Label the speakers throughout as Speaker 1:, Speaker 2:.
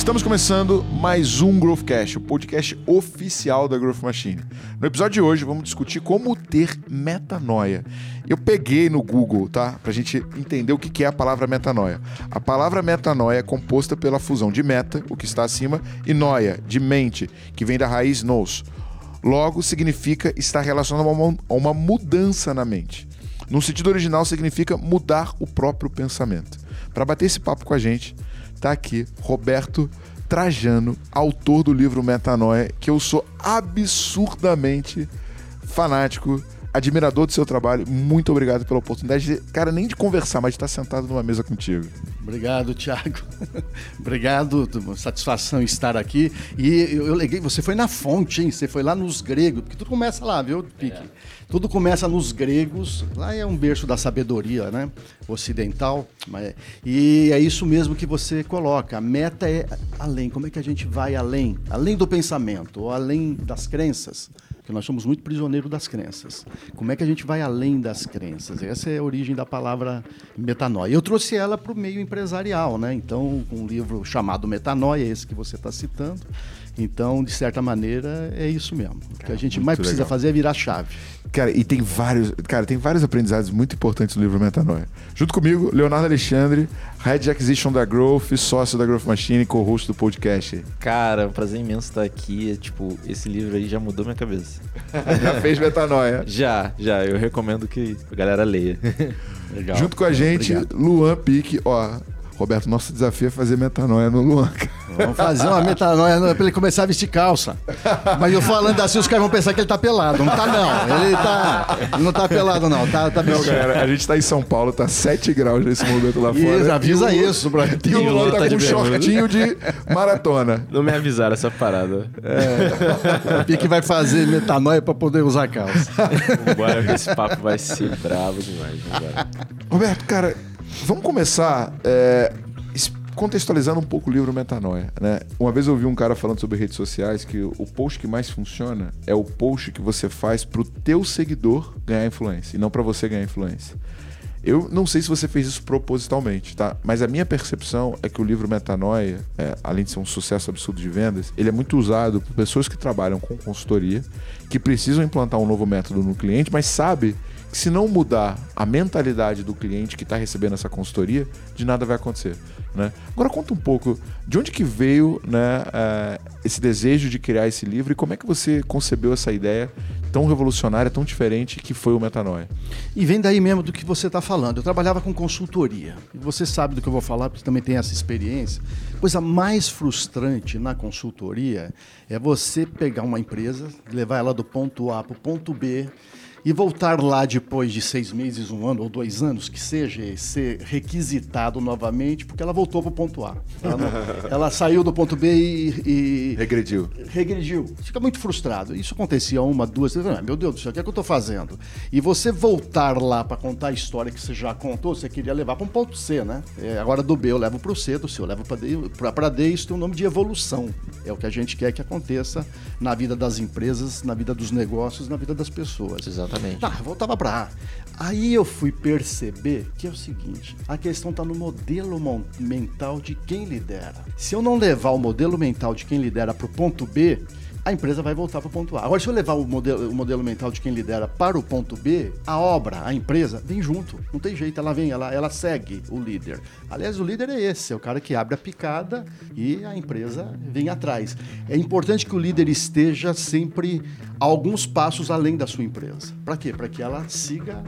Speaker 1: Estamos começando mais um Growthcast, o podcast oficial da Growth Machine. No episódio de hoje vamos discutir como ter metanoia. Eu peguei no Google, tá? Pra gente entender o que é a palavra metanoia. A palavra metanoia é composta pela fusão de meta, o que está acima, e noia, de mente, que vem da raiz nous. Logo, significa estar relacionado a uma, mudança na mente. No sentido original, significa mudar o próprio pensamento. Para bater esse papo com a gente, tá aqui Roberto Trajano, autor do livro Metanoia, que eu sou absurdamente fanático, admirador do seu trabalho. Muito obrigado pela oportunidade, de, cara, nem de conversar, mas de estar sentado numa mesa contigo.
Speaker 2: Obrigado, Thiago. Obrigado, satisfação estar aqui. E eu, eu leguei, você foi na fonte, hein? Você foi lá nos gregos, porque tudo começa lá, viu, Pique? É. Tudo começa nos gregos, lá é um berço da sabedoria, né? Ocidental. Mas, e é isso mesmo que você coloca. A meta é além. Como é que a gente vai além? Além do pensamento, ou além das crenças porque nós somos muito prisioneiros das crenças. Como é que a gente vai além das crenças? Essa é a origem da palavra metanoia. Eu trouxe ela para o meio empresarial, né? Então, um livro chamado Metanoia, esse que você está citando, então, de certa maneira, é isso mesmo. O que a gente mais precisa legal. fazer é virar chave.
Speaker 1: Cara, e tem vários, cara, tem vários aprendizados muito importantes no livro Metanoia. Junto comigo, Leonardo Alexandre, Head Acquisition da Growth, sócio da Growth Machine, co-host do podcast.
Speaker 3: Cara, é um prazer imenso estar aqui. Tipo, esse livro aí já mudou minha cabeça.
Speaker 1: já fez Metanoia?
Speaker 3: Já, já. Eu recomendo que a galera leia.
Speaker 1: Legal. Junto com a gente, Obrigado. Luan Pique, ó, Roberto, nosso desafio é fazer metanoia no Luan.
Speaker 2: Vamos fazer uma metanoia para ele começar a vestir calça. Mas eu falando assim, os caras vão pensar que ele tá pelado. Não tá, não. Ele tá. não tá pelado, não. Tá, tá
Speaker 1: não, galera, a gente tá em São Paulo, tá 7 graus nesse momento lá fora.
Speaker 2: Isso, avisa e isso,
Speaker 1: Brad. E o Luan tá, tá com um shortinho de maratona.
Speaker 3: Não me avisaram essa parada.
Speaker 2: É. O Pique vai fazer metanoia para poder usar calça.
Speaker 3: Bora, esse papo vai ser bravo demais. Vambora.
Speaker 1: Roberto, cara Vamos começar é, contextualizando um pouco o livro Metanoia. Né? Uma vez eu ouvi um cara falando sobre redes sociais que o post que mais funciona é o post que você faz para o teu seguidor ganhar influência e não para você ganhar influência. Eu não sei se você fez isso propositalmente, tá? Mas a minha percepção é que o livro Metanoia, é, além de ser um sucesso absurdo de vendas, ele é muito usado por pessoas que trabalham com consultoria, que precisam implantar um novo método no cliente, mas sabe se não mudar a mentalidade do cliente que está recebendo essa consultoria, de nada vai acontecer. Né? Agora conta um pouco de onde que veio né, uh, esse desejo de criar esse livro e como é que você concebeu essa ideia tão revolucionária, tão diferente que foi o Metanoia.
Speaker 2: E vem daí mesmo do que você está falando. Eu trabalhava com consultoria. E você sabe do que eu vou falar, porque também tem essa experiência. Coisa mais frustrante na consultoria é você pegar uma empresa, levar ela do ponto A para o ponto B e voltar lá depois de seis meses, um ano ou dois anos, que seja, ser requisitado novamente, porque ela voltou para o ponto A. Ela, não, ela, saiu do ponto B e,
Speaker 1: e, Regrediu.
Speaker 2: Regrediu. Fica muito frustrado. Isso acontecia uma, duas, três vezes. Meu Deus do céu, o que é que eu estou fazendo? E você voltar lá para contar a história que você já contou, você queria levar para um ponto C, né? É, agora do B eu levo para o C, do C eu levo para D. Para D, isso tem o um nome de evolução. É o que a gente quer que aconteça na vida das empresas, na vida dos negócios, na vida das pessoas.
Speaker 3: Exato. Exatamente.
Speaker 2: Tá, voltava para A. Aí eu fui perceber que é o seguinte: a questão está no modelo mental de quem lidera. Se eu não levar o modelo mental de quem lidera para o ponto B, a empresa vai voltar para o ponto A. Agora, se eu levar o modelo, o modelo mental de quem lidera para o ponto B, a obra, a empresa, vem junto. Não tem jeito, ela vem, ela, ela segue o líder. Aliás, o líder é esse, é o cara que abre a picada e a empresa vem atrás. É importante que o líder esteja sempre alguns passos além da sua empresa. Para quê? Para que ela siga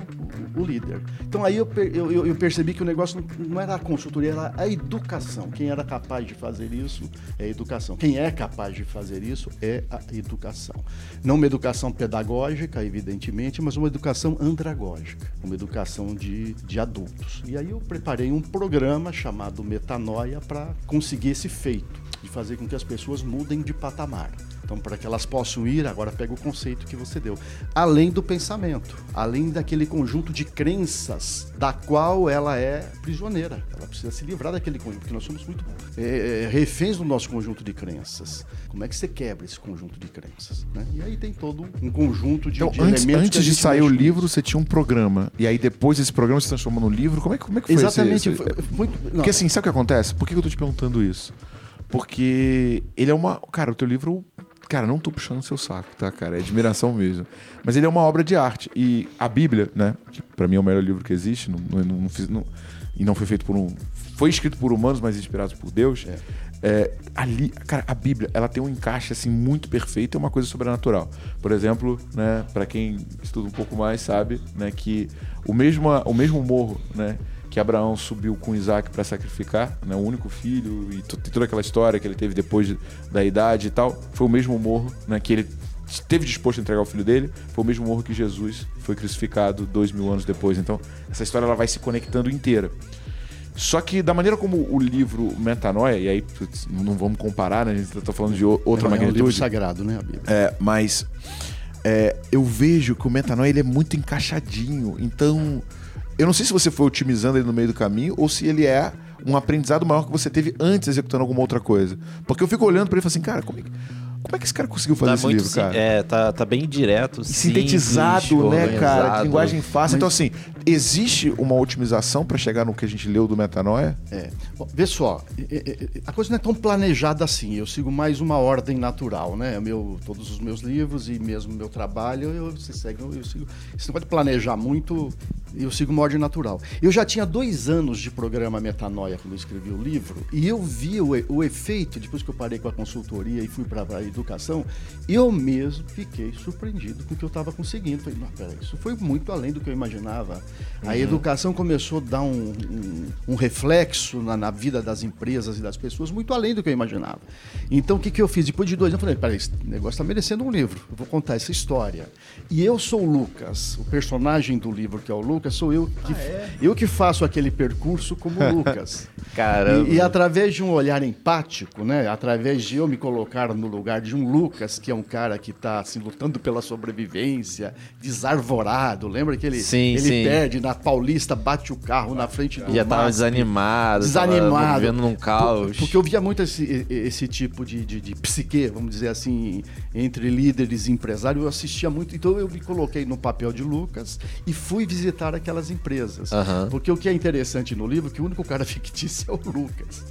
Speaker 2: o, o líder. Então aí eu, eu, eu, percebi que o negócio não, era a consultoria, era a educação. Quem era capaz de fazer isso é a educação. Quem é capaz de fazer isso é a educação. Não uma educação pedagógica, evidentemente, mas uma educação andragógica, uma educação de, de adultos. E aí eu preparei um programa chamado Metanoia para conseguir esse feito, de fazer com que as pessoas mudem de patamar. Então, para que elas possam ir, agora pega o conceito que você deu. Além do pensamento, além daquele conjunto de crenças da qual ela é prisioneira. Ela precisa se livrar daquele conjunto, porque nós somos muito é, é, reféns do nosso conjunto de crenças. Como é que você quebra esse conjunto de crenças? Né? E aí tem todo um conjunto de,
Speaker 1: então,
Speaker 2: de
Speaker 1: antes, elementos. Antes de sair o livro, você tinha um programa. E aí depois esse programa se transformou no livro. Como é, como é que foi
Speaker 2: Exatamente.
Speaker 1: Esse, esse... Foi. Porque assim, sabe o que acontece? Por que eu estou te perguntando isso? porque ele é uma. Cara, o teu livro. Cara, não tô puxando seu saco, tá, cara? É admiração mesmo. Mas ele é uma obra de arte. E a Bíblia, né? Que pra mim é o melhor livro que existe. Não, não, não fiz, não- e não foi feito por um. Foi escrito por humanos, mas inspirado por Deus. É, ali, cara, a Bíblia, ela tem um encaixe assim muito perfeito, é uma coisa sobrenatural. Por exemplo, né, para quem estuda um pouco mais sabe, né, que o mesmo o mesmo morro, né, que Abraão subiu com Isaac para sacrificar, né, o único filho e to- toda aquela história que ele teve depois de- da idade e tal, foi o mesmo morro, né, que ele esteve disposto a entregar o filho dele, foi o mesmo morro que Jesus foi crucificado dois mil anos depois. Então, essa história ela vai se conectando inteira. Só que da maneira como o livro Metanoia, e aí não vamos comparar, né? A gente tá falando de outra
Speaker 2: é, um livro
Speaker 1: magnitude.
Speaker 2: sagrado, né, a Bíblia?
Speaker 1: É, mas é, eu vejo que o metanoia ele é muito encaixadinho. Então, eu não sei se você foi otimizando ele no meio do caminho ou se ele é um aprendizado maior que você teve antes executando alguma outra coisa. Porque eu fico olhando pra ele e falo assim, cara, como é que, como é que esse cara conseguiu fazer
Speaker 3: Tá
Speaker 1: esse
Speaker 3: muito,
Speaker 1: livro, cara?
Speaker 3: é, tá, tá bem direto,
Speaker 1: E sintetizado,
Speaker 3: simples,
Speaker 1: né, cara? De linguagem fácil. Então, assim, existe uma otimização pra chegar no que a gente leu do metanoia?
Speaker 2: É. Bom, vê só, é, é, é, a coisa não é tão planejada assim. Eu sigo mais uma ordem natural, né? Meu, todos os meus livros e mesmo meu trabalho, eu, você segue, eu, sigo. Você não pode planejar muito, eu sigo uma ordem natural. Eu já tinha dois anos de programa Metanoia quando eu escrevi o livro, e eu vi o, o efeito, depois que eu parei com a consultoria e fui para a educação, eu mesmo fiquei surpreendido com o que eu estava conseguindo. Falei, peraí, isso foi muito além do que eu imaginava. A educação começou a dar um, um- um reflexo na, na vida das empresas e das pessoas muito além do que eu imaginava. Então, o que, que eu fiz? Depois de dois anos, eu falei, peraí, esse negócio está merecendo um livro. Eu vou contar essa história. E eu sou o Lucas. O personagem do livro, que é o Lucas, sou eu que, eu que faço aquele percurso como o Lucas.
Speaker 3: Caramba.
Speaker 2: E, e através de um olhar empático, né? Através de eu me colocar no lugar de um Lucas, que é um cara que está assim, lutando pela sobrevivência, desarvorado. Lembra que ele,
Speaker 3: Sim,
Speaker 2: ele
Speaker 3: sim.
Speaker 2: perde na Paulista, bate o carro na frente do
Speaker 3: Já tava
Speaker 2: MASP.
Speaker 3: desanimado,
Speaker 2: Desanimado.
Speaker 3: tava vivendo num caos.
Speaker 2: Porque eu via muito esse, esse tipo de, de, de psique, vamos dizer assim, entre líderes e empresários. Eu assistia muito. Então eu me coloquei no papel de Lucas e fui visitar aquelas empresas.
Speaker 3: Aham.
Speaker 2: Porque o que é interessante no livro é que o único cara fictício é o Lucas.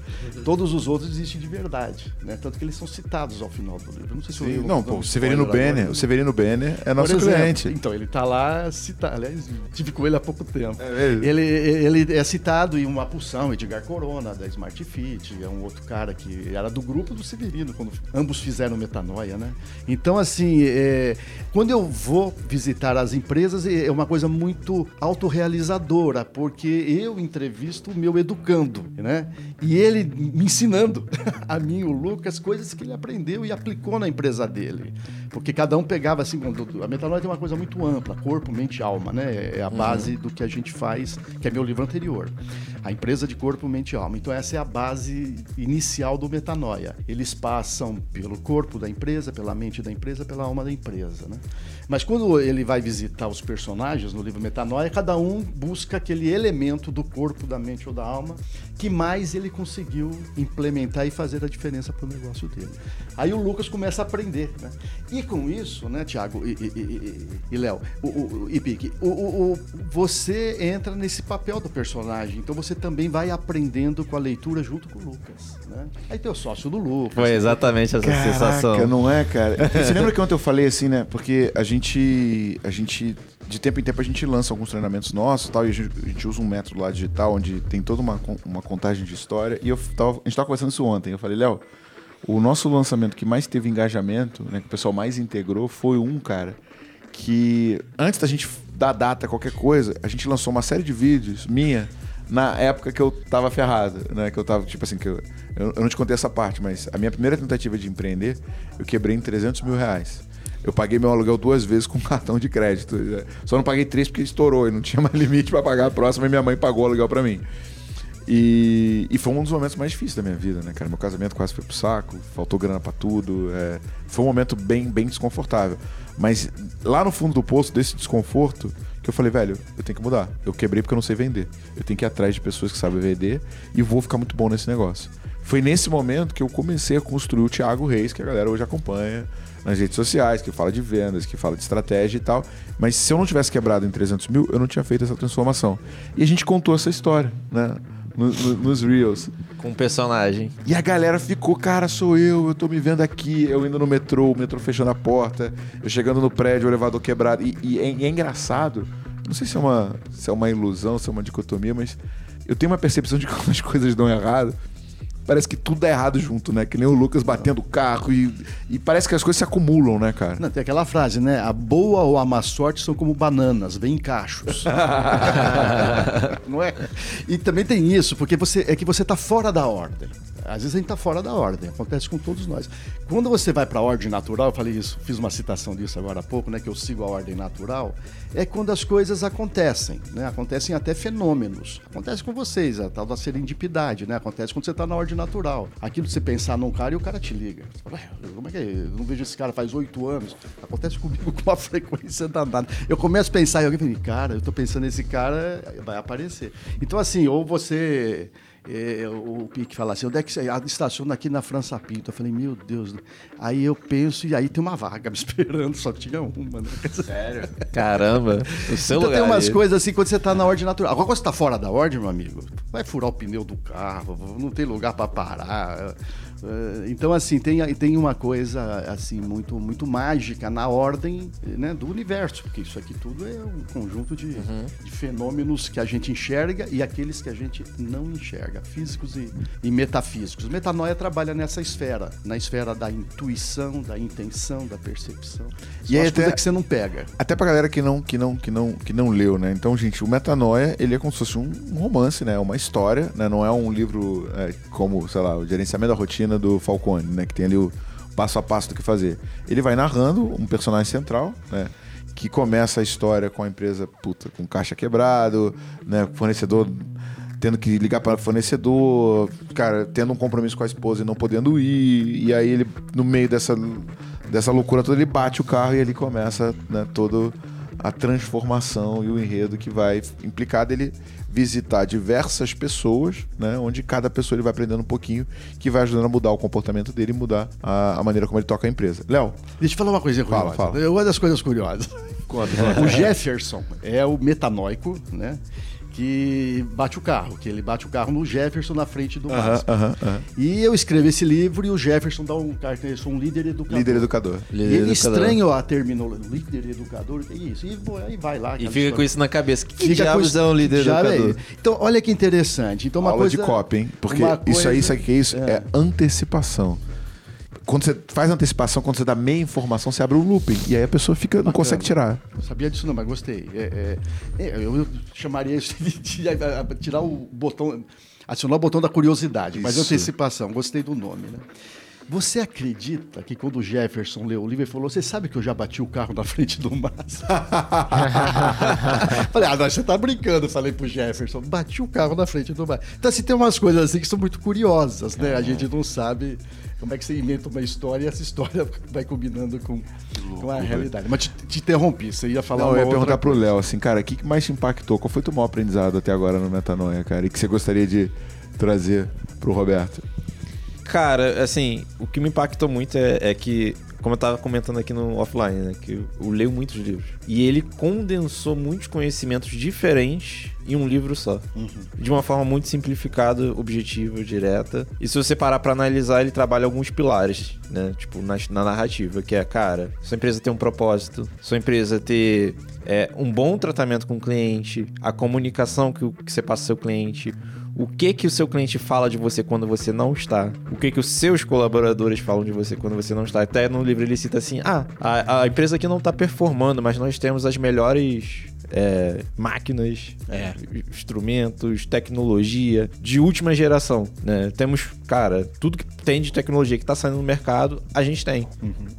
Speaker 2: Todos os outros existem de verdade. Né? Tanto que eles são citados ao final do livro. Não sei se eu eu
Speaker 1: Não, pô, o Severino. Benner, o Severino Benner é nosso
Speaker 2: exemplo,
Speaker 1: cliente.
Speaker 2: Então, ele tá lá citado. Aliás, tive com ele há pouco tempo.
Speaker 1: É
Speaker 2: ele, ele é citado em uma pulsão, Edgar Corona, da Smart Fit, é um outro cara que era do grupo do Severino, quando ambos fizeram metanoia, né? Então, assim, é, quando eu vou visitar as empresas, é uma coisa muito autorrealizadora, porque eu entrevisto o meu educando, né? E ele me ensinando, a mim, o Lucas, coisas que ele aprendeu e aplicou na empresa dele. Porque cada um pegava assim, a metanoia tem uma coisa muito ampla, corpo, mente alma, né? É a base do que a gente faz, que é meu livro anterior. A empresa de corpo, mente e alma. Então essa é a base inicial do metanoia. Eles passam pelo corpo da empresa, pela mente da empresa, pela alma da empresa, né? Mas quando ele vai visitar os personagens no livro Metanoia, cada um busca aquele elemento do corpo, da mente ou da alma que mais ele conseguiu implementar e fazer a diferença para o negócio dele. Aí o Lucas começa a aprender, né? E com isso, né, Tiago e, e- e- e Léo, o, o, e Pique, o, o- o- você entra nesse papel do personagem, então você também vai aprendendo com a leitura junto com o Lucas, né? Aí tem o sócio do Lucas.
Speaker 3: Foi exatamente essa
Speaker 1: Caraca,
Speaker 3: sensação.
Speaker 1: não é, cara? Você lembra que ontem eu falei assim, né? Porque a gente, a gente, de tempo em tempo, a gente lança alguns treinamentos nossos tal, e a gente, a gente usa um método lá digital onde tem toda uma, uma contagem de história. E eu tava, a gente tava conversando isso ontem. Eu falei, Léo, o nosso lançamento que mais teve engajamento, né? Que o pessoal mais integrou, foi um, cara, que antes da gente dar data, qualquer coisa, a gente lançou uma série de vídeos minha na época que eu tava ferrado, né? Que eu tava, tipo assim, que eu, eu, eu não te contei essa parte, mas a minha primeira tentativa de empreender, eu quebrei em 300 mil reais. Eu paguei meu aluguel duas vezes com cartão de crédito. Só não paguei três porque estourou e não tinha mais limite para pagar a próxima e minha mãe pagou o aluguel para mim. E, e foi um dos momentos mais difíceis da minha vida, né, cara? Meu casamento quase foi pro saco, faltou grana pra tudo. é, foi um momento bem, bem desconfortável. Mas lá no fundo do poço, desse desconforto, que eu falei, velho, eu tenho que mudar. Eu quebrei porque eu não sei vender. Eu tenho que ir atrás de pessoas que sabem vender e vou ficar muito bom nesse negócio. Foi nesse momento que eu comecei a construir o Thiago Reis, que a galera hoje acompanha nas redes sociais, que fala de vendas, que fala de estratégia e tal. Mas se eu não tivesse quebrado em 300 mil, eu não tinha feito essa transformação. E a gente contou essa história, né? no- no- nos Reels.
Speaker 3: Com um personagem.
Speaker 1: E a galera ficou, cara, sou eu, eu tô me vendo aqui, eu indo no metrô, o metrô fechando a porta, eu chegando no prédio, o elevador quebrado. E, e é, e é engraçado, não sei se é, uma, se é uma ilusão, se é uma dicotomia, mas eu tenho uma percepção de que quando as coisas dão errado, parece que tudo dá errado junto, né? Que nem o Lucas batendo o carro e, e parece que as coisas se acumulam, né, cara?
Speaker 2: Não, tem aquela frase, né? A boa ou a má sorte são como bananas, vêm em cachos. Não é? E também tem isso, porque você é que você está fora da ordem. Às vezes a gente está fora da ordem, acontece com todos nós. Quando você vai para a ordem natural, eu falei isso, fiz uma citação disso agora há pouco, né? Que eu sigo a ordem natural, é quando as coisas acontecem, né? Acontecem até fenômenos. Acontece com vocês, a tal da serendipidade, né? Acontece quando você está na ordem natural. Aquilo de você pensar num cara e o cara te liga. Você fala, "Ué, como é que é? Eu não vejo esse cara faz oito anos. Acontece comigo com uma frequência danada. Eu começo a pensar em alguém falo, cara, eu tô pensando nesse cara, vai aparecer. Então, assim, ou você. É, o Pique fala assim, onde é que você estaciona aqui na França Pinto? Eu falei, meu Deus. Aí eu penso, e aí tem uma vaga me esperando, só tinha uma, né? Sério?
Speaker 3: Caramba, o seu
Speaker 2: Então
Speaker 3: lugar.
Speaker 2: tem umas
Speaker 3: aí.
Speaker 2: coisas assim quando você tá na ordem natural. Agora, quando você tá fora da ordem, meu amigo, vai furar o pneu do carro, não tem lugar para parar. Eh, Então, assim, tem, tem uma coisa assim muito, muito mágica na ordem né, do universo, porque isso aqui tudo é um conjunto de, de fenômenos que a gente enxerga e aqueles que a gente não enxerga, físicos e, e metafísicos. Metanoia trabalha nessa esfera, na esfera da intuição, da intenção, da percepção.
Speaker 1: E
Speaker 2: é
Speaker 1: até-
Speaker 2: que você não pega.
Speaker 1: Até pra galera que não, que não, que não, que não leu, né? Então, gente, o Metanoia, ele é como se fosse um um romance, né? Uma história, né? Não é um livro é, como, sei lá, o gerenciamento da rotina do Falcone, né? Que tem ali o passo a passo do que fazer. Ele vai narrando um personagem central, né? Que começa a história com a empresa, puta, com caixa quebrado, né? Fornecedor tendo que ligar para fornecedor, cara, tendo um compromisso com a esposa e não podendo ir, e aí ele, no meio dessa, dessa loucura toda, ele bate o carro e ali começa né, toda a transformação e o enredo que vai implicar dele visitar diversas pessoas, né, onde cada pessoa ele vai aprendendo um pouquinho, que vai ajudando a mudar o comportamento dele e mudar a, a maneira como ele toca a empresa. Léo,
Speaker 2: Deixa eu falar uma coisinha
Speaker 1: Fala,
Speaker 2: curiosa.
Speaker 1: fala.
Speaker 2: Uma das coisas curiosas. O Jefferson é o metanoico, né? Que bate o carro, que ele bate o carro no Jefferson na frente do
Speaker 1: Aham,
Speaker 2: Márcio.
Speaker 1: aham, aham.
Speaker 2: E eu escrevo esse livro e o Jefferson dá um cartão, eu sou um líder educador.
Speaker 1: líder educador.
Speaker 2: E
Speaker 3: Líder
Speaker 2: ele
Speaker 3: educador.
Speaker 2: estranha a terminologia, líder educador, é isso. E pô, aí vai lá.
Speaker 3: E fica com
Speaker 2: história.
Speaker 3: isso na cabeça. Que
Speaker 2: Fica com
Speaker 3: diabos
Speaker 2: isso-
Speaker 3: é um líder
Speaker 2: é
Speaker 3: educador?
Speaker 2: isso. Então, olha que interessante. Então, uma
Speaker 1: Aula
Speaker 2: coisa,
Speaker 1: de copy, hein? Porque
Speaker 2: uma
Speaker 1: isso aí,
Speaker 2: coisa-
Speaker 1: sabe o que é isso? É. antecipação. Quando você faz antecipação, quando você dá meia informação, você abre o looping. E aí a pessoa fica, não
Speaker 2: Bacana.
Speaker 1: consegue tirar.
Speaker 2: Não sabia disso não, mas gostei. É, é, é, eu, chamaria isso de, de- a- tirar o botão, acionar o botão da curiosidade, mas
Speaker 1: Isso.
Speaker 2: antecipação. Gostei do nome, né? Você acredita que quando o Jefferson leu o livro, ele falou: Você sabe que eu já bati o carro na frente do Márcio? falei: Ah, não, você tá brincando. Falei pro Jefferson: Bati o carro na frente do Márcio. Então, assim, tem umas coisas assim que são muito curiosas, né? A gente não sabe como é que você inventa uma história e essa história vai combinando com, com a realidade. Mas te, te interrompi, você ia falar
Speaker 1: Não, eu ia
Speaker 2: outra
Speaker 1: perguntar pro. Léo, assim, cara, o que que mais te impactou? Qual foi o teu maior aprendizado até agora no Metanoia, cara? E que você gostaria de trazer pro Roberto?
Speaker 3: Cara, assim, o que me impactou muito é, é que, como eu tava comentando aqui no offline, né? Que eu, eu leio muitos livros. E ele condensou muitos conhecimentos diferentes em um livro só. De uma forma muito simplificada, objetiva, direta. E se você parar pra analisar, ele trabalha alguns pilares, né? Tipo, na, na narrativa, que é, cara, sua empresa tem um propósito, sua empresa ter é, um bom tratamento com o cliente, a comunicação que, que você passa ao seu cliente, o que que o seu cliente fala de você quando você não está, o que que os seus colaboradores falam de você quando você não está. Até no livro ele cita assim: ah, a, a empresa aqui não está performando, mas nós temos as melhores é, máquinas,
Speaker 2: É.
Speaker 3: instrumentos, tecnologia de última geração, né? Temos, cara, tudo que tem de tecnologia que está saindo no mercado, a gente tem,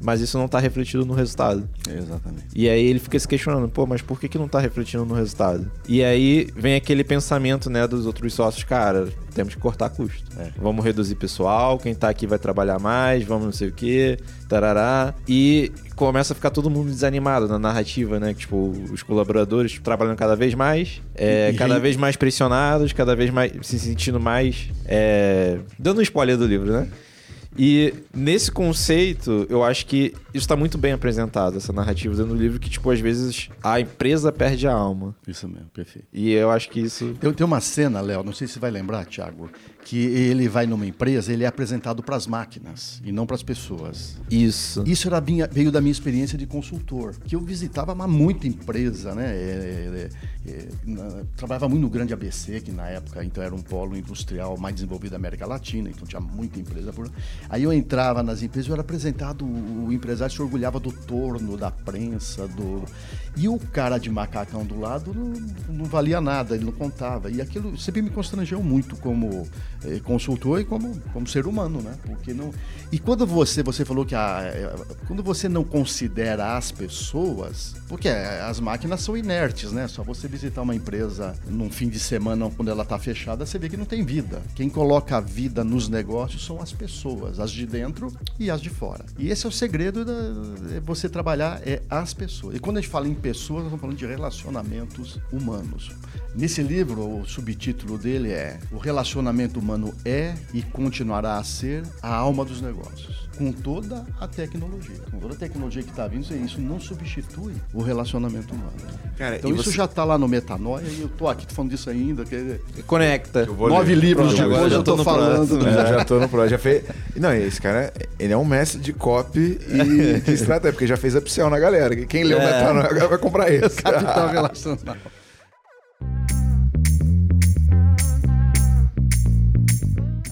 Speaker 3: mas isso não está refletido no resultado.
Speaker 2: Exatamente.
Speaker 3: E aí ele fica se questionando, pô, mas por que, que não tá refletindo no resultado? E aí vem aquele pensamento, né, dos outros sócios, cara, temos que cortar custo.
Speaker 2: É.
Speaker 3: Vamos reduzir pessoal, quem tá aqui vai trabalhar mais, vamos não sei o quê, tarará. E começa a ficar todo mundo desanimado na narrativa, né? Tipo, os colaboradores trabalhando cada vez mais, é, cada vez mais pressionados, cada vez mais se sentindo mais. é, dando um spoiler do livro, né? E nesse conceito, eu acho que isso tá muito bem apresentado, essa narrativa dentro do livro, que, tipo, às vezes a empresa perde a alma.
Speaker 2: Isso mesmo, perfeito.
Speaker 3: E eu acho que isso.
Speaker 2: Tem, tem uma cena, Léo, não sei se você vai lembrar, Thiago, que ele vai numa empresa, ele é apresentado para as máquinas e não para as pessoas.
Speaker 3: Isso.
Speaker 2: Isso era minha- veio da minha experiência de consultor, que eu visitava uma muita empresa, né? É, é, é, na- trabalhava muito no Grande ABC, que na época então era um polo industrial mais desenvolvido da América Latina, então tinha muita empresa por. Aí eu entrava nas empresas, eu era apresentado, o o empresário se orgulhava do torno, da prensa, do. E o cara de macacão do lado não, não valia nada, ele não contava. E aquilo sempre me constrangeu muito como eh, consultor e como, como ser humano, né? Porque não. E quando você, você falou que a, eh, quando você não considera as pessoas, porque eh, as máquinas são inertes, né? Só você visitar uma empresa num fim de semana quando ela está fechada, você vê que não tem vida. Quem coloca a vida nos negócios são as pessoas, as de dentro e as de fora. E esse é o segredo da é você trabalhar é as pessoas. E quando a gente fala em pessoas, nós estamos falando de relacionamentos humanos. Nesse livro, o subtítulo dele é O relacionamento humano é e continuará a ser a alma dos negócios. Com toda a tecnologia. Com toda a tecnologia que está vindo, isso não substitui o relacionamento humano.
Speaker 1: Cara,
Speaker 2: então isso
Speaker 1: você-
Speaker 2: já está lá no Metanoia e eu tô aqui tô falando disso ainda. Que...
Speaker 3: Conecta.
Speaker 2: Nove
Speaker 1: ler.
Speaker 2: livros depois
Speaker 3: já
Speaker 2: eu
Speaker 3: tô
Speaker 2: tô
Speaker 3: no
Speaker 2: falando. né?
Speaker 1: Já, já tô no pro, já fez. Não, esse cara, ele é um mestre de copy e de estratégia, porque já fez upsell na galera. Quem leu o
Speaker 3: É.
Speaker 1: Metanoia agora vai comprar esse.
Speaker 2: Capital relacional.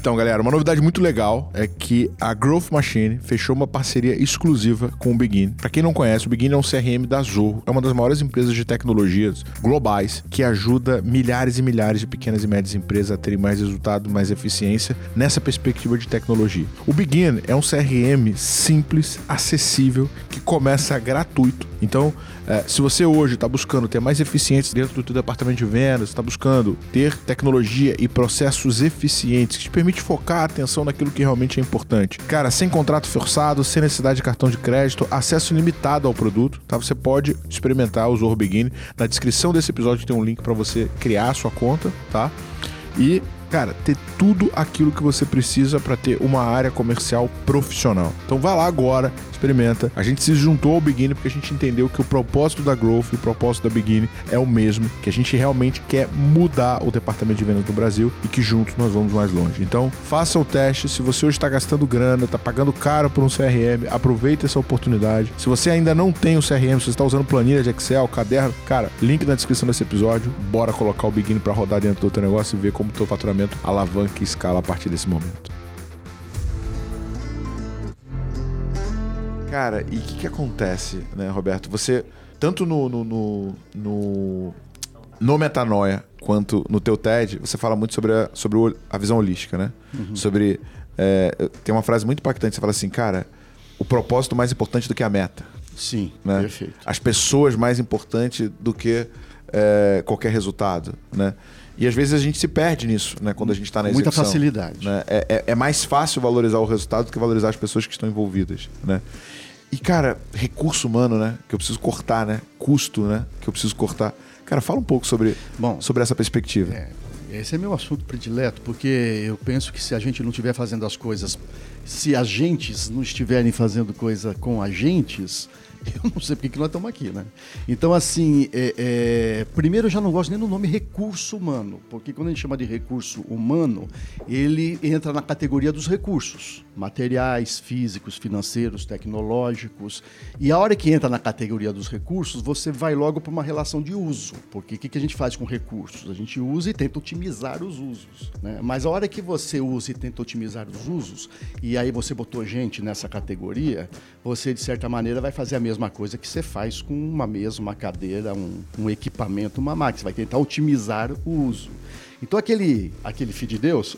Speaker 1: Então, galera, uma novidade muito legal é que a Growth Machine fechou uma parceria exclusiva com o Begin. Pra quem não conhece, o Begin é um CRM da Zorro, é uma das maiores empresas de tecnologias globais que ajuda milhares e milhares de pequenas e médias empresas a terem mais resultado, mais eficiência nessa perspectiva de tecnologia. O Begin é um CRM simples, acessível, que começa gratuito. Então, é, se você hoje está buscando ter mais eficiência dentro do teu departamento de vendas, está buscando ter tecnologia e processos eficientes que te permite focar a atenção naquilo que realmente é importante. Cara, sem contrato forçado, sem necessidade de cartão de crédito, acesso ilimitado ao produto, tá? Você pode experimentar o Zorro Begin. Na descrição desse episódio tem um link para você criar a sua conta, tá? E cara, ter tudo aquilo que você precisa para ter uma área comercial profissional. Então vai lá agora, experimenta. A gente se juntou ao Begin porque a gente entendeu que o propósito da Growth e o propósito da Begin é o mesmo, que a gente realmente quer mudar o departamento de vendas do Brasil e que juntos nós vamos mais longe. Então, faça o teste. Se você hoje está gastando grana, está pagando caro por um CRM, aproveita essa oportunidade. Se você ainda não tem o CRM, se você está usando planilha de Excel, caderno, cara, link na descrição desse episódio. Bora colocar o Begin para rodar dentro do teu negócio e ver como o teu faturamento alavanca e escala a partir desse momento. Cara, e o que, que acontece, né, Roberto? Você, tanto no, no, no, no, no Metanoia quanto no teu TED, você fala muito sobre a, sobre a visão holística, né? Sobre. é, tem uma frase muito impactante, você fala assim, cara, o propósito mais importante do que a meta.
Speaker 2: Sim,
Speaker 1: Né?
Speaker 2: perfeito.
Speaker 1: As pessoas mais importante do que é, qualquer resultado, né? E às vezes a gente se perde nisso, né? Quando a gente está na
Speaker 2: Muita
Speaker 1: execução.
Speaker 2: facilidade.
Speaker 1: né? É, é- é mais fácil valorizar o resultado do que valorizar as pessoas que estão envolvidas, né? E, cara, recurso humano, né? Que eu preciso cortar, né? Custo, né? Que eu preciso cortar. Cara, fala um pouco sobre,
Speaker 2: Bom,
Speaker 1: sobre essa perspectiva.
Speaker 2: É, esse é meu assunto predileto, porque eu penso que se a gente não estiver fazendo as coisas, se agentes não estiverem fazendo coisa com agentes, eu não sei porque que nós estamos aqui, né? Então, assim, é, é, primeiro eu já não gosto nem do nome recurso humano, porque quando a gente chama de recurso humano, ele entra na categoria dos recursos, materiais, físicos, financeiros, tecnológicos. E a hora que entra na categoria dos recursos, você vai logo para uma relação de uso, porque o que, que a gente faz com recursos? A gente usa e tenta otimizar os usos. Né? Mas a hora que você usa e tenta otimizar os usos, e aí você botou gente nessa categoria, você de certa maneira vai fazer a mesma coisa que você faz com uma mesa, uma cadeira, um, um equipamento, uma máquina. Você vai tentar otimizar o uso. Então aquele, aquele filho de Deus,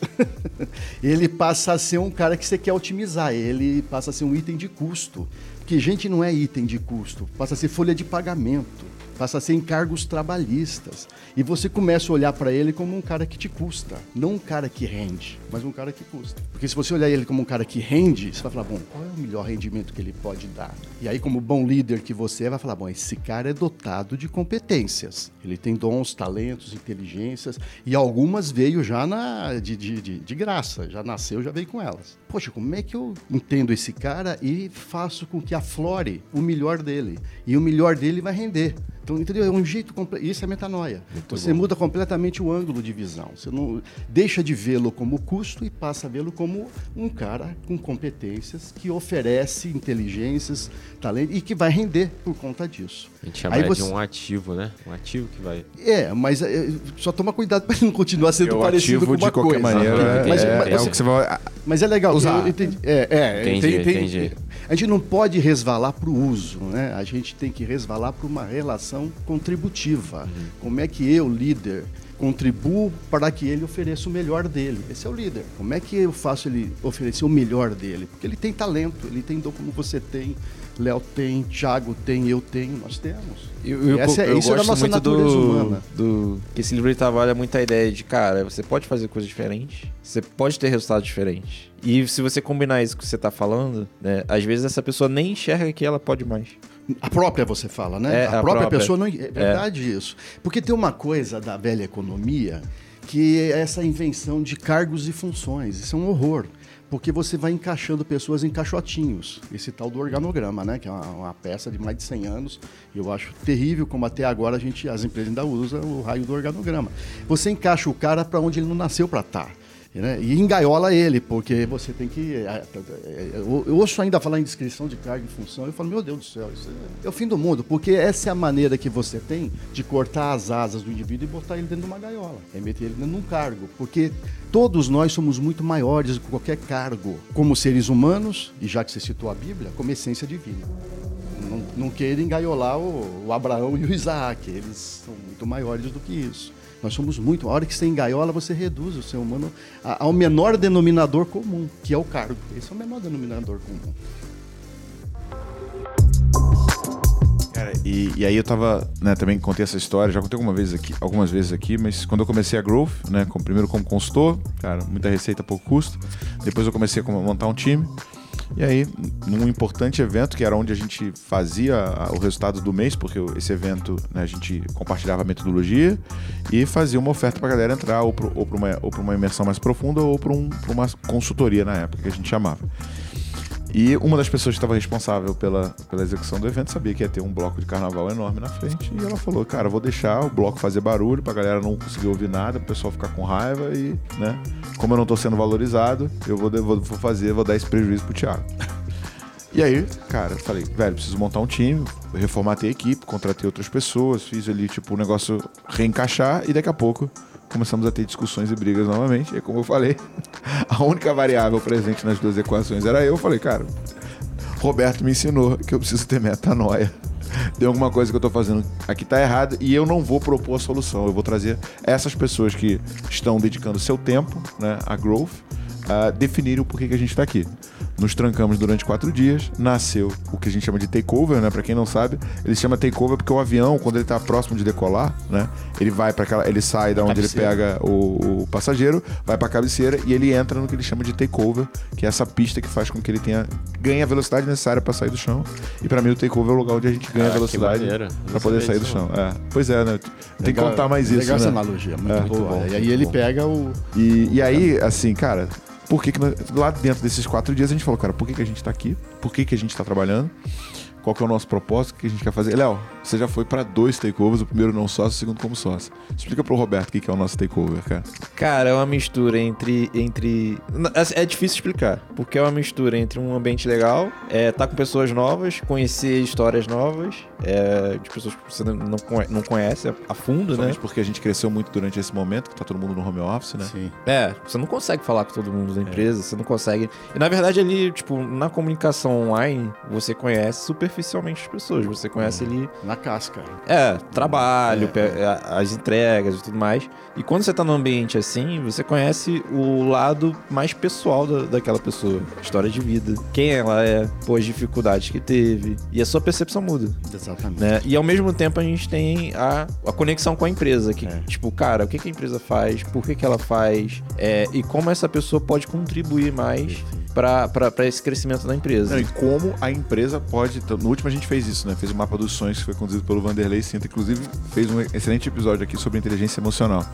Speaker 2: ele passa a ser um cara que você quer otimizar, ele passa a ser um item de custo. Porque gente não é item de custo, passa a ser folha de pagamento. Passa a ser em cargos trabalhistas. E você começa a olhar para ele como um cara que te custa, não um cara que rende, mas um cara que custa. Porque se você olhar ele como um cara que rende, você vai falar, bom, qual é o melhor rendimento que ele pode dar? E aí, como bom líder que você é, vai falar, bom, esse cara é dotado de competências. Ele tem dons, talentos, inteligências, e algumas veio já na, de, de, de, de graça, já nasceu, já veio com elas. Poxa, como é que eu entendo esse cara e faço com que aflore o melhor dele? E o melhor dele vai render. Então, entendeu? É um jeito completo. Isso é metanoia. Muito você bom. muda completamente o ângulo de visão. Você não deixa de vê-lo como custo e passa a vê-lo como um cara com competências que oferece inteligências, talento e que vai render por conta disso.
Speaker 4: A gente chama você... de um ativo, né? Um ativo que vai.
Speaker 2: É, mas é, só toma cuidado para ele não continuar sendo é parecido com uma
Speaker 1: de qualquer
Speaker 2: coisa.
Speaker 1: maneira. É,
Speaker 2: mas,
Speaker 1: é,
Speaker 2: mas,
Speaker 1: é, o que você vai.
Speaker 2: Mas é legal.
Speaker 1: Usar.
Speaker 2: Entendi, é, é,
Speaker 4: entendi, tem, entendi.
Speaker 2: A gente não pode resvalar para o uso, né? A gente tem que resvalar para uma relação contributiva. Uhum. Como é que eu, líder, contribuo para que ele ofereça o melhor dele. Esse é o líder. Como é que eu faço ele oferecer o melhor dele? Porque ele tem talento, ele tem dom como você tem, Léo tem, Thiago tem, eu tenho, nós temos.
Speaker 3: Eu, eu, Essa é, eu isso é da nossa natureza do, humana. Do, que esse livro trabalha muito a ideia de, cara, você pode fazer coisas diferentes, você pode ter resultados diferentes. E se você combinar isso que você está falando, né, às vezes essa pessoa nem enxerga que ela pode mais.
Speaker 2: A própria você fala, né?
Speaker 3: É,
Speaker 2: a,
Speaker 3: a
Speaker 2: própria,
Speaker 3: própria,
Speaker 2: pessoa não. É verdade é. isso. Porque tem uma coisa da velha economia que é essa invenção de cargos e funções. Isso é um horror. Porque você vai encaixando pessoas em caixotinhos. Esse tal do organograma, né? Que é uma, uma peça de mais de 100 anos. Eu acho terrível como até agora a gente, as empresas ainda usam o raio do organograma. Você encaixa o cara para onde ele não nasceu para estar. Né? E engaiola ele, porque você tem que. É, é, eu ouço ainda falar em descrição de carga e função, eu falo, meu Deus do céu, isso é o fim do mundo, porque essa é a maneira que você tem de cortar as asas do indivíduo e botar ele dentro de uma gaiola, é meter ele dentro de um cargo, porque todos nós somos muito maiores do que qualquer cargo, como seres humanos, e já que você citou a Bíblia, como essência divina. Não, não queira engaiolar o, o Abraão e o Isaac, eles são muito maiores do que isso. Nós somos muito. A hora que você engaiola, você reduz o ser humano ao menor denominador comum, que é o cargo. Esse é o menor denominador comum.
Speaker 1: Cara, e, e, aí eu tava, né, também contei essa história, já contei alguma vez aqui, algumas vezes aqui, mas quando eu comecei a Growth, né, com, primeiro como consultor, cara, muita receita, pouco custo. Depois eu comecei a montar um time. E aí, num importante evento, que era onde a gente fazia o resultado do mês, porque esse evento né, a gente compartilhava a metodologia e fazia uma oferta para a galera entrar ou para uma, uma imersão mais profunda ou para um, uma consultoria na época que a gente chamava. E uma das pessoas que estava responsável pela, pela execução do evento sabia que ia ter um bloco de carnaval enorme na frente. E ela falou: Cara, vou deixar o bloco fazer barulho pra galera não conseguir ouvir nada, o pessoal ficar com raiva. E, né, como eu não tô sendo valorizado, eu vou, vou, vou fazer, vou dar esse prejuízo pro Thiago. E aí, cara, falei, velho, preciso montar um time, reformatei a equipe, contratei outras pessoas, fiz ali, tipo, o negócio reencaixar e daqui a pouco começamos a ter discussões e brigas novamente. E como eu falei, a única variável presente nas duas equações era eu. Eu falei, cara, Roberto me ensinou que eu preciso ter metanoia. Tem alguma coisa que eu estou fazendo aqui está errado e eu não vou propor a solução. Eu vou trazer essas pessoas que estão dedicando seu tempo né, a growth a definir o porquê que a gente está aqui. Nos trancamos durante quatro dias, nasceu o que a gente chama de takeover, né? Para quem não sabe, ele chama takeover porque o avião, quando ele está próximo de decolar, né? Ele vai para aquela, ele sai da onde ele pega o, o passageiro, vai para a cabeceira e ele entra no que ele chama de takeover, que é essa pista que faz com que ele tenha ganhe a velocidade necessária para sair do chão. E para mim o takeover é o lugar onde a gente ganha ah, velocidade para poder sair do chão. É. Pois é, né? Tem legal, que contar mais isso,
Speaker 2: legal
Speaker 1: né?
Speaker 2: essa analogia, muito
Speaker 1: é,
Speaker 2: boa. Bom, e aí ele bom. pega o
Speaker 1: e, e aí, assim, cara, por que, que lá dentro desses quatro dias a gente falou, cara, por que, que a gente está aqui? Por que, que a gente está trabalhando? Qual que é o nosso propósito? O que a gente quer fazer? Léo, você já foi para dois takeovers, o primeiro não sócio, o segundo como sócio. Explica pro Roberto o que é o nosso takeover, cara.
Speaker 3: Cara, é uma mistura entre. entre... Assim, é difícil explicar, porque é uma mistura entre um ambiente legal, é tá com pessoas novas, conhecer histórias novas, é, de pessoas que você não, não conhece a fundo, Somente
Speaker 1: né? porque a gente cresceu muito durante esse momento, que tá todo mundo no home office, né?
Speaker 3: Sim. É, você não consegue falar com todo mundo da empresa, é. você não consegue. E na verdade, ali, tipo, na comunicação online, você conhece super superficialmente as pessoas. Você conhece ali.
Speaker 2: Na casca.
Speaker 3: É, trabalho, pe- é, as entregas e tudo mais. E quando você tá num ambiente assim, você conhece o lado mais pessoal da, daquela pessoa. História de vida. Quem ela é, pô, as dificuldades que teve. E a sua percepção muda.
Speaker 2: Exatamente.
Speaker 3: Né? E ao mesmo tempo a gente tem a, a conexão com a empresa. Que,
Speaker 2: É.
Speaker 3: Tipo, cara, o que, que a empresa faz, por que, que ela faz, é, e como essa pessoa pode contribuir mais para esse crescimento da empresa.
Speaker 1: Não, e como a empresa pode. então, No último a gente fez isso, né? Fez o mapa dos sonhos que foi conduzido pelo Vanderlei Sinta. Inclusive, fez um excelente episódio aqui sobre inteligência emocional.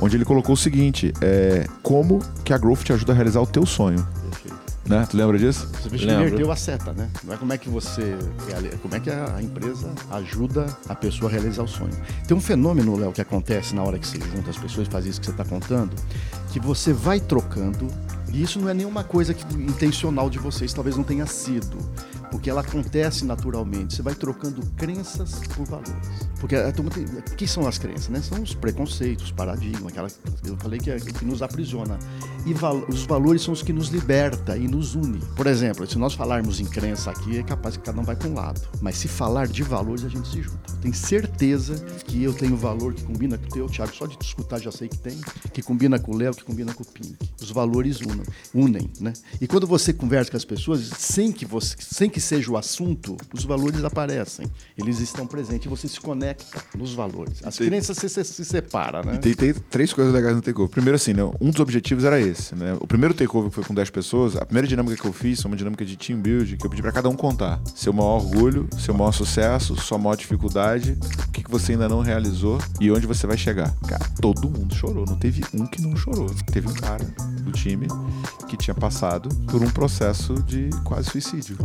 Speaker 1: Onde ele colocou o seguinte: é, como que a Growth te ajuda a realizar o teu sonho.
Speaker 2: Perfeito.
Speaker 1: Né? Tu lembra disso?
Speaker 2: Você
Speaker 3: Lembro.
Speaker 2: inverteu a seta, né? Não é como é que você. reali- Como é que a empresa ajuda a pessoa a realizar o sonho. Tem um fenômeno, Léo, que acontece na hora que você junta as pessoas, faz isso que você está contando, que você vai trocando, e isso não é nenhuma coisa que, intencional de vocês, talvez não tenha sido. Porque ela acontece naturalmente. Você vai trocando crenças por valores. Porque a turma tem. O que são as crenças? Né? São os preconceitos, os paradigmas, aquela que eu falei que, é, que nos aprisiona. E val- os valores são os que nos liberta e nos une. Por exemplo, se nós falarmos em crença aqui, é capaz que cada um vai para um lado. Mas se falar de valores, a gente se junta. Tenho certeza que eu tenho valor que combina com o teu, Thiago. Só de te escutar já sei que tem. Que combina com o Léo, que combina com o Pink. Os valores unam, unem, né? E quando você conversa com as pessoas, sem que, você, sem que seja o assunto, os valores aparecem. Eles estão presentes e você se conecta nos valores. As
Speaker 1: Tem-
Speaker 2: crenças se, se, se separa, né?
Speaker 1: Tem, tem três coisas legais no takeover. Primeiro, assim, né, um dos objetivos era esse. Né? O primeiro takeover que foi com 10 pessoas, a primeira dinâmica que eu fiz foi uma dinâmica de team build, que eu pedi pra cada um contar. Seu maior orgulho, seu maior sucesso, sua maior dificuldade, o que, que você ainda não realizou e onde você vai chegar. Cara, todo mundo chorou. Não teve um que não chorou. Teve um cara do time que tinha passado por um processo de quase suicídio.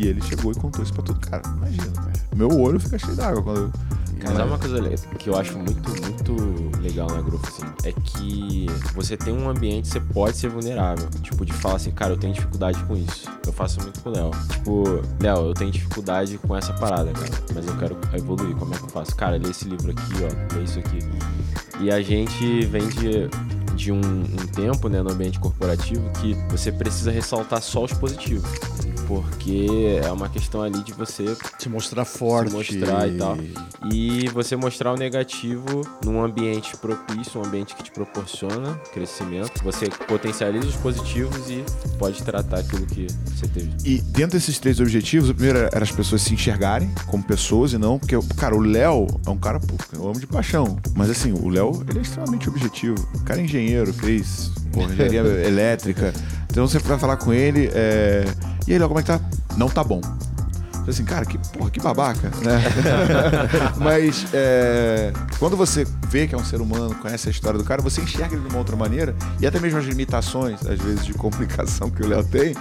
Speaker 1: E ele chegou e contou isso pra todo cara. Imagina. O meu olho fica cheio d'água quando eu.
Speaker 4: Mas é uma coisa que eu acho muito, muito legal na Growth, assim, é que você tem um ambiente, você pode ser vulnerável. Tipo, de falar assim, cara, eu tenho dificuldade com isso. Eu faço muito com o Léo. Tipo, Léo, eu tenho dificuldade com essa parada, cara, mas eu quero evoluir. Como é que eu faço? Cara, lê esse livro aqui, ó, lê isso aqui. E a gente vem de, de um, um tempo, né, no ambiente corporativo que você precisa ressaltar só os positivos. Porque é uma questão ali de você
Speaker 2: Se mostrar forte.
Speaker 4: mostrar e tal. E você mostrar o negativo num ambiente propício, um ambiente que te proporciona crescimento. Você potencializa os positivos e pode tratar aquilo que você teve.
Speaker 1: E dentro desses três objetivos, o primeiro era as pessoas se enxergarem como pessoas e não. Porque, cara, o Léo é um cara, pô, eu amo de paixão. Mas assim, o Léo, ele é extremamente objetivo. O cara é engenheiro, fez engenharia elétrica. Então você vai falar com ele, é... e aí, Léo, como é que tá? Não tá bom. Falei assim, cara, que porra, que babaca, né? Mas é, quando você vê que é um ser humano, conhece a história do cara, você enxerga ele de uma outra maneira, e até mesmo as limitações, às vezes, de comunicação que o Léo tem,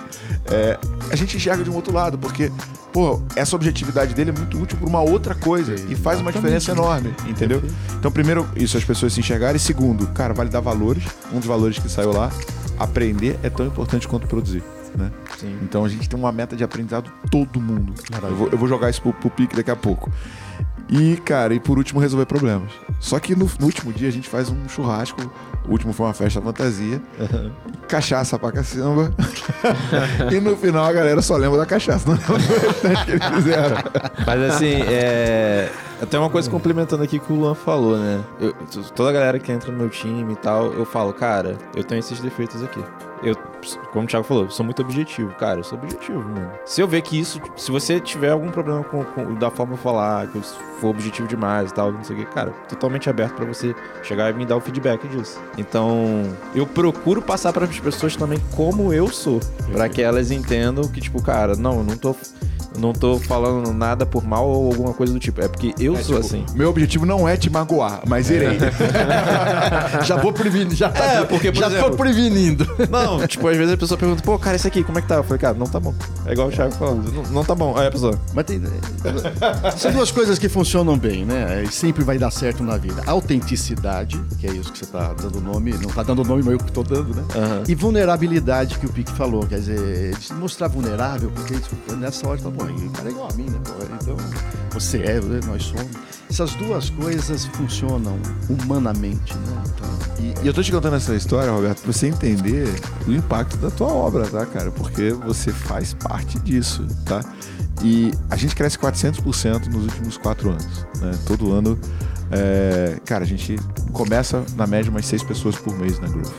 Speaker 1: é, a gente enxerga de um outro lado, porque, pô, essa objetividade dele é muito útil para uma outra coisa e faz uma diferença enorme, entendeu? Então, primeiro, isso as pessoas se enxergarem, e segundo, cara, vale dar valores, um dos valores que saiu lá, aprender é tão importante quanto produzir. Né?
Speaker 3: Sim.
Speaker 1: Então a gente tem uma meta de aprendizado todo mundo. Eu vou, eu vou jogar isso pro, pro pique daqui a pouco. E, cara, e por último, resolver problemas. Só que no, no último dia a gente faz um churrasco. O último foi uma festa fantasia. Cachaça pra caçamba. e no final a galera só lembra da cachaça, não lembra do restante que eles fizeram.
Speaker 3: Mas assim, é. Até uma coisa complementando aqui que o Luan falou, né? Eu- toda a galera que entra no meu time e tal, eu falo, cara, eu tenho esses defeitos aqui. Eu, como o Thiago falou, eu sou muito objetivo. Cara, eu sou objetivo, mano. Se eu ver que isso, se você tiver algum problema com, com- da forma de falar, que eu for objetivo demais e tal, não sei o que, cara, totalmente aberto pra você chegar e me dar o feedback disso. Então, eu procuro passar para as pessoas também como eu sou, Pra que elas entendam que tipo, cara, não, eu não tô não tô falando nada por mal ou alguma coisa do tipo. É porque eu
Speaker 1: É,
Speaker 3: sou
Speaker 1: tipo,
Speaker 3: assim.
Speaker 1: Meu objetivo não é te magoar, mas irei.
Speaker 2: já vou prevenindo. Já, tá,
Speaker 3: É, porque, por
Speaker 2: já
Speaker 3: exemplo-
Speaker 2: tô prevenindo.
Speaker 3: Não, tipo, às vezes a pessoa pergunta, pô, cara, esse aqui, como é que tá? Eu falei, cara, não tá bom. É igual o Thiago falando, não, não tá bom. Aí a pessoa,
Speaker 2: Mas tem. São duas coisas que funcionam bem, né? E sempre vai dar certo na vida. Autenticidade, que é isso que você tá dando nome, não tá dando nome, mas eu que tô dando, né?
Speaker 3: Aham.
Speaker 2: E vulnerabilidade, que o Pique falou. Quer dizer, mostrar vulnerável, porque isso, nessa hora tá bom, o cara é igual a mim, né? pô? Então, você é, nós somos. Essas duas coisas funcionam humanamente, né? Então,
Speaker 1: E, e eu tô te contando essa história, Roberto, pra você entender o impacto da tua obra, tá, cara? Porque você faz parte disso, tá? E a gente cresce 400% nos últimos quatro anos. Né? Todo ano, é, cara, a gente começa na média umas seis pessoas por mês na Groove.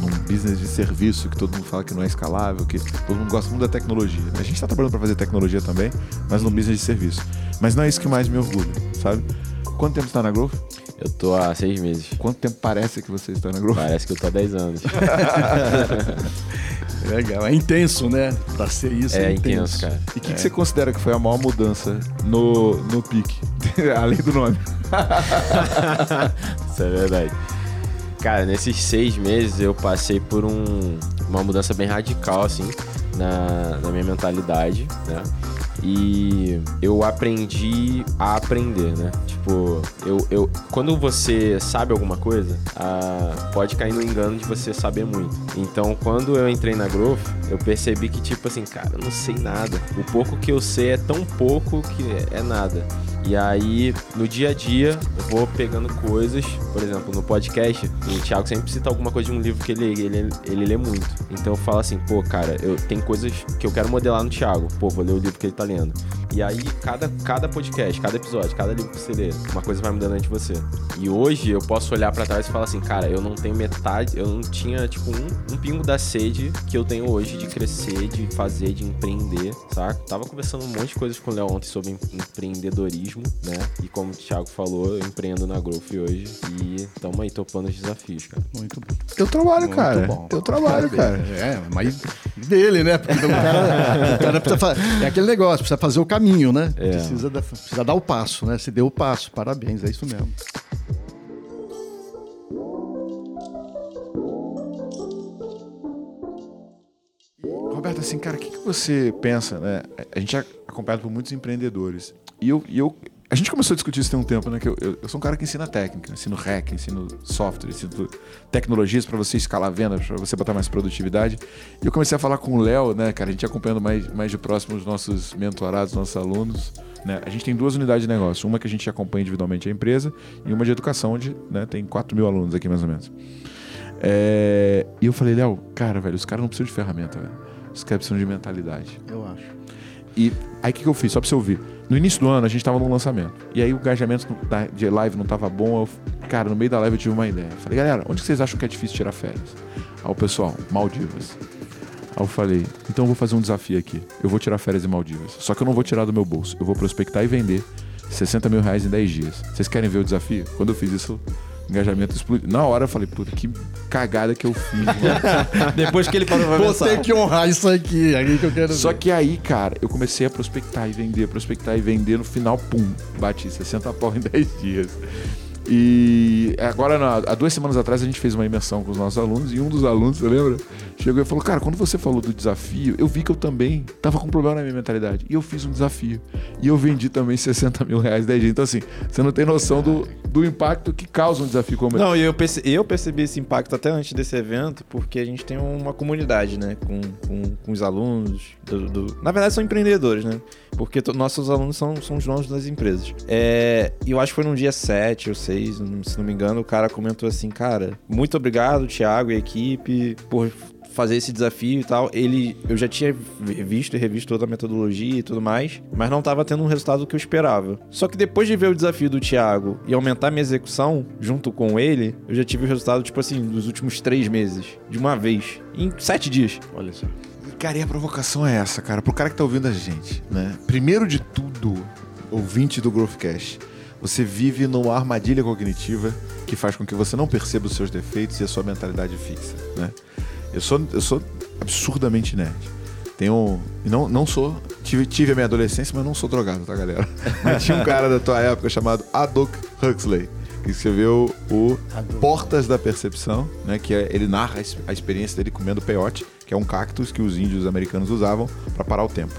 Speaker 1: Num business de serviço que todo mundo fala que não é escalável, que todo mundo gosta muito da tecnologia. A gente está trabalhando para fazer tecnologia também, mas no business de serviço. Mas não é isso que mais me orgulha, sabe? Quanto tempo está na Growth?
Speaker 4: Eu tô há seis meses.
Speaker 1: Quanto tempo parece que você está na Growth?
Speaker 4: Parece que eu tô há 10 anos.
Speaker 2: Legal. É intenso, né? Pra ser isso.
Speaker 4: É intenso, cara.
Speaker 1: E o que, que você considera que foi a maior mudança no, no pique? Além do nome.
Speaker 4: Isso é verdade. Cara, nesses seis meses eu passei por um, uma mudança bem radical, assim, na, na minha mentalidade, né? E eu aprendi a aprender, né? Tipo, eu, eu quando você sabe alguma coisa, ah, pode cair no engano de você saber muito. Então, quando eu entrei na Growth, eu percebi que, tipo assim, cara, eu não sei nada. O pouco que eu sei é tão pouco que é nada. E aí, no dia a dia, eu vou pegando coisas, por exemplo, no podcast, o Thiago sempre cita alguma coisa de um livro que ele, ele, ele lê muito. Então eu falo assim, pô, cara, eu tem coisas que eu quero modelar no Thiago. Pô, vou ler o livro que ele tá lendo. E aí, cada, cada podcast, cada episódio, cada livro que você lê, uma coisa vai mudando de você. E hoje eu posso olhar para trás e falar assim, cara, eu não tenho metade, eu não tinha, tipo, um, um pingo da sede que eu tenho hoje de crescer, de fazer, de empreender, saca? Tava conversando um monte de coisas com o Léo ontem sobre empreendedorismo, né? E como o Thiago falou, eu empreendo na Growth hoje e tamo aí topando os desafios, cara.
Speaker 2: Muito bom.
Speaker 1: Eu trabalho,
Speaker 2: Muito
Speaker 1: cara.
Speaker 2: bom.
Speaker 1: Eu trabalho, cara.
Speaker 2: É, mas dele, né? Porque o cara, o cara precisa fazer. É aquele negócio, precisa fazer o caminho, né?
Speaker 4: É.
Speaker 2: Precisa, dar, precisa dar o passo, né? Se deu o passo, parabéns, é isso mesmo.
Speaker 1: Roberto, assim, cara, o que, que você pensa, né? A gente é acompanhado por muitos empreendedores. E eu, e eu a gente começou a discutir isso tem um tempo, né? Que eu, eu, sou um cara que ensina técnica, ensino hack, ensino software, ensino tecnologias para você escalar vendas, para você botar mais produtividade. E eu comecei a falar com o Léo, né, cara? A gente acompanhando mais, mais de próximo os nossos mentorados, nossos alunos. Né? A gente tem duas unidades de negócio. Uma que a gente acompanha individualmente a empresa e uma de educação, onde né, tem 4 mil alunos aqui, mais ou menos. É, E eu falei, Léo, cara, velho, os caras não precisam de ferramenta, velho. Os caras precisam de mentalidade.
Speaker 2: Eu acho.
Speaker 1: E aí o que, que eu fiz? Só pra você ouvir. No início do ano a gente tava no lançamento. E aí o engajamento de live não tava bom. Eu, cara, no meio da live eu tive uma ideia. Eu falei, galera, onde vocês acham que é difícil tirar férias? Aí o pessoal, Maldivas. Aí eu falei, então eu vou fazer um desafio aqui. Eu vou tirar férias em Maldivas. Só que eu não vou tirar do meu bolso. Eu vou prospectar e vender 60 mil reais em 10 dias. Vocês querem ver o desafio? Quando eu fiz isso, engajamento explodiu. Na hora eu falei, puta, que cagada que eu fiz. mano.
Speaker 3: Depois que ele parou pra
Speaker 2: Vou
Speaker 3: pensar.
Speaker 2: ter que honrar isso aqui, é aí que eu quero
Speaker 1: Só
Speaker 2: ver.
Speaker 1: que aí, cara, eu comecei a prospectar e vender, prospectar e vender. No final, pum, bati 60 pau em 10 dias. E agora, há duas semanas atrás, a gente fez uma imersão com os nossos alunos e um dos alunos, você lembra? Chegou e falou: Cara, quando você falou do desafio, eu vi que eu também tava com um problema na minha mentalidade. E eu fiz um desafio. E eu vendi também 60 mil reais 10 dias. Então, assim, você não tem noção do, do impacto que causa um desafio como esse.
Speaker 3: Não, eu, eu percebi esse impacto até antes desse evento, porque a gente tem uma comunidade, né? Com, com, com os alunos. do- do- Na verdade, são empreendedores, né? Porque nossos alunos são, são os donos das empresas. É, e eu acho que foi no dia 7 ou 6, se não me engano, o cara comentou assim: Cara, muito obrigado, Thiago e equipe, por fazer esse desafio e tal. Ele, eu já tinha vi- visto e revisto toda a metodologia e tudo mais, mas não tava tendo um resultado que eu esperava. Só que depois de ver o desafio do Thiago e aumentar minha execução junto com ele, eu já tive o resultado, tipo assim, dos últimos três meses, de uma vez, em sete dias.
Speaker 2: Olha só.
Speaker 1: Cara, e a provocação é essa, cara. Pro cara que tá ouvindo a gente, né? Primeiro de tudo, ouvinte do Growthcast, você vive numa armadilha cognitiva que faz com que você não perceba os seus defeitos e a sua mentalidade fixa, né? Eu sou, eu sou absurdamente nerd. Tenho. Não, não sou. Tive, tive a minha adolescência, mas não sou drogado, tá, galera? Mas tinha um cara da tua época chamado Adolf Huxley, que escreveu o. Portas da Percepção, né? Que é- ele narra a experiência dele comendo peyote, que é um cactus que os índios americanos usavam para parar o tempo.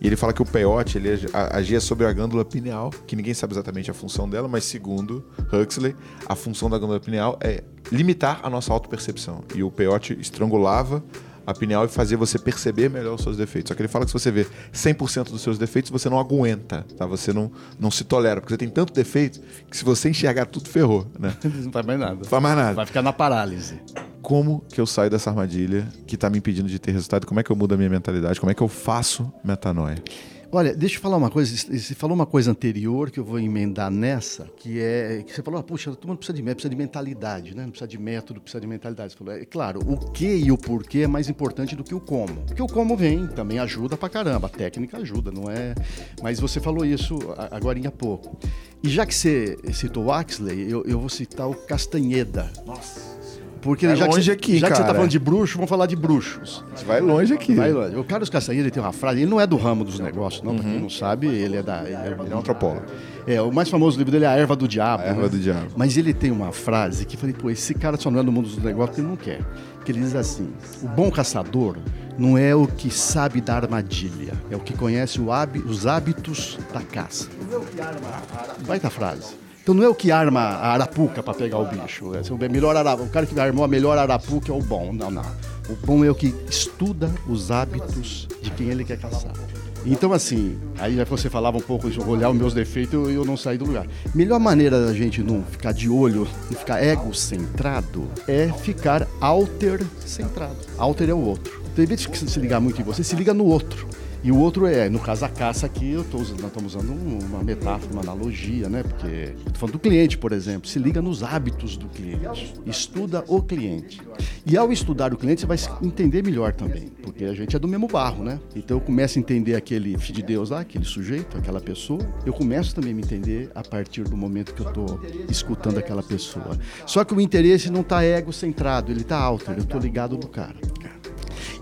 Speaker 1: E ele fala que o peyote ele agia sobre a glândula pineal, que ninguém sabe exatamente a função dela, mas segundo Huxley, a função da glândula pineal é limitar a nossa autopercepção. E o peyote estrangulava a pineal e fazia você perceber melhor os seus defeitos. Só que ele fala que se você vê 100% dos seus defeitos, você não aguenta, tá? Você não, não se tolera, porque você tem tanto defeito que se você enxergar tudo, ferrou, né?
Speaker 2: Não faz mais nada.
Speaker 1: Não faz mais nada.
Speaker 2: Vai ficar na parálise.
Speaker 1: Como que eu saio dessa armadilha que tá me impedindo de ter resultado? Como é que eu mudo a minha mentalidade? Como é que eu faço metanoia?
Speaker 2: Olha, deixa eu falar uma coisa. Você falou uma coisa anterior que eu vou emendar nessa, que é que você falou, ah, puxa, todo mundo precisa de, precisa de mentalidade, né? Não precisa de método, precisa de mentalidade. Você falou, é claro, o que e o porquê é mais importante do que o como. Porque o como vem, também ajuda pra caramba. A técnica ajuda, não é? Mas você falou isso agora há pouco. E já que você citou o Axley, eu, eu vou citar o Castanheda.
Speaker 1: Nossa.
Speaker 2: Porque
Speaker 1: vai
Speaker 2: já,
Speaker 1: longe
Speaker 2: que,
Speaker 1: aqui,
Speaker 2: já que você tá
Speaker 1: cara.
Speaker 2: falando de bruxo, vamos falar de bruxos.
Speaker 1: Você vai longe aqui.
Speaker 2: Vai longe. O Carlos Castanheira ele tem uma frase, ele não é do ramo dos negócios, não, uhum. pra quem não sabe, ele é da. Ele é,
Speaker 1: ele é um antropólogo.
Speaker 2: É, o mais famoso livro dele é A Erva do Diabo.
Speaker 1: A Erva
Speaker 2: né?
Speaker 1: do Diabo.
Speaker 2: Mas ele tem uma frase que eu falei, pô, esse cara só não é do mundo dos negócios porque ele não quer. Que ele diz assim: o bom caçador não é o que sabe da armadilha, é o que conhece os hábitos da caça. Baita frase. Então não é o que arma a arapuca para pegar o bicho. É o, melhor arapuca, o cara que armou a melhor arapuca é o bom. Não, não. O bom é o que estuda os hábitos de quem ele quer caçar. Então, assim, aí já você falava um pouco de olhar os meus defeitos e eu não sair do lugar. Melhor maneira da gente não ficar de olho, não ficar egocentrado, é ficar alter-centrado. Alter é o outro. Então, em vez de se ligar muito em você, se liga no outro. E o outro é, no caso a caça aqui, eu tô nós estamos usando uma metáfora, uma analogia, né? Porque estou falando do cliente, por exemplo, se liga nos hábitos do cliente, estuda o cliente. E ao estudar o cliente, você vai entender melhor também, porque a gente é do mesmo barro, né? Então eu começo a entender aquele filho de Deus lá, aquele sujeito, aquela pessoa, eu começo também a me entender a partir do momento que eu estou escutando aquela pessoa. Só que o interesse não está ego-centrado, ele está alto, eu estou ligado no cara.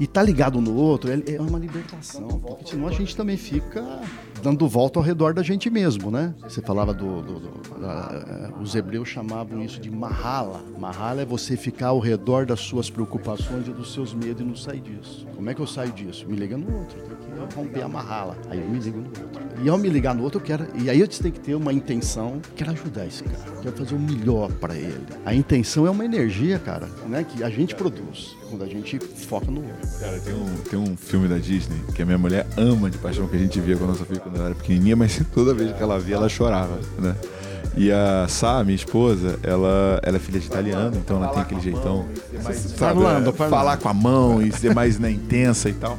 Speaker 2: E tá ligado no outro é, é uma libertação, porque senão a gente também fica dando volta ao redor da gente mesmo, né? Você falava do, do, do da, os hebreus chamavam isso de mahala. Mahala é você ficar ao redor das suas preocupações e dos seus medos e não sair disso. Como é que eu saio disso? Me liga no outro, tem que romper a mahala. Aí eu me ligo no outro. E ao me ligar no outro, eu quero. E aí eu tenho que ter uma intenção, quero ajudar esse cara, quero fazer o melhor para ele. A intenção é uma energia, cara, né? Que a gente produz quando a gente foca no outro.
Speaker 1: Cara, tem um, tem um filme da Disney que a minha mulher ama de paixão que a gente via com a nossa filha quando ela era pequenininha, mas toda vez que ela via, ela chorava, né? E a Sá, minha esposa, ela, ela é filha de italiano, então ela tem aquele jeitão. Sabe,
Speaker 2: Parlando,
Speaker 1: é, falar com a mão e ser mais né, intensa e tal.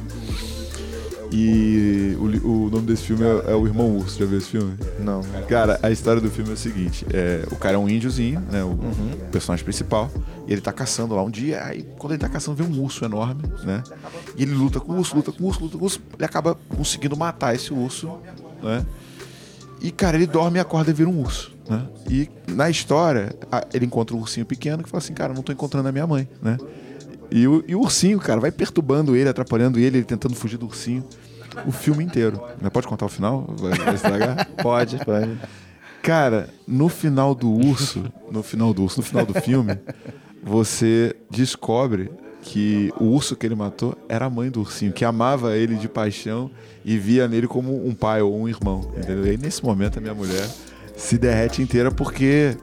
Speaker 1: E o, o nome desse filme é, é, O Irmão Urso. Já viu esse filme?
Speaker 3: Não.
Speaker 1: Cara, a história do filme é o seguinte: é, o cara é um índiozinho, né? O
Speaker 3: Uhum.
Speaker 1: personagem principal. E ele tá caçando lá um dia. Aí quando ele tá caçando, vem um urso enorme, né? E ele luta com o urso, luta com o urso, luta com o urso. Ele acaba conseguindo matar esse urso, né? E, cara, ele dorme e acorda e vira um urso. Né? E na história, ele encontra um ursinho pequeno que fala assim, cara, não tô encontrando a minha mãe, né? E o, e o ursinho, cara, vai perturbando ele, atrapalhando ele, ele tentando fugir do ursinho o filme inteiro. Pode contar o final? Vai, vai estragar?
Speaker 3: Pode, pode.
Speaker 1: Cara, no final do urso, no final do urso, no final do filme, você descobre que o urso que ele matou era a mãe do ursinho, que amava ele de paixão e via nele como um pai ou um irmão. Entendeu? E aí, nesse momento, a minha mulher se derrete inteira porque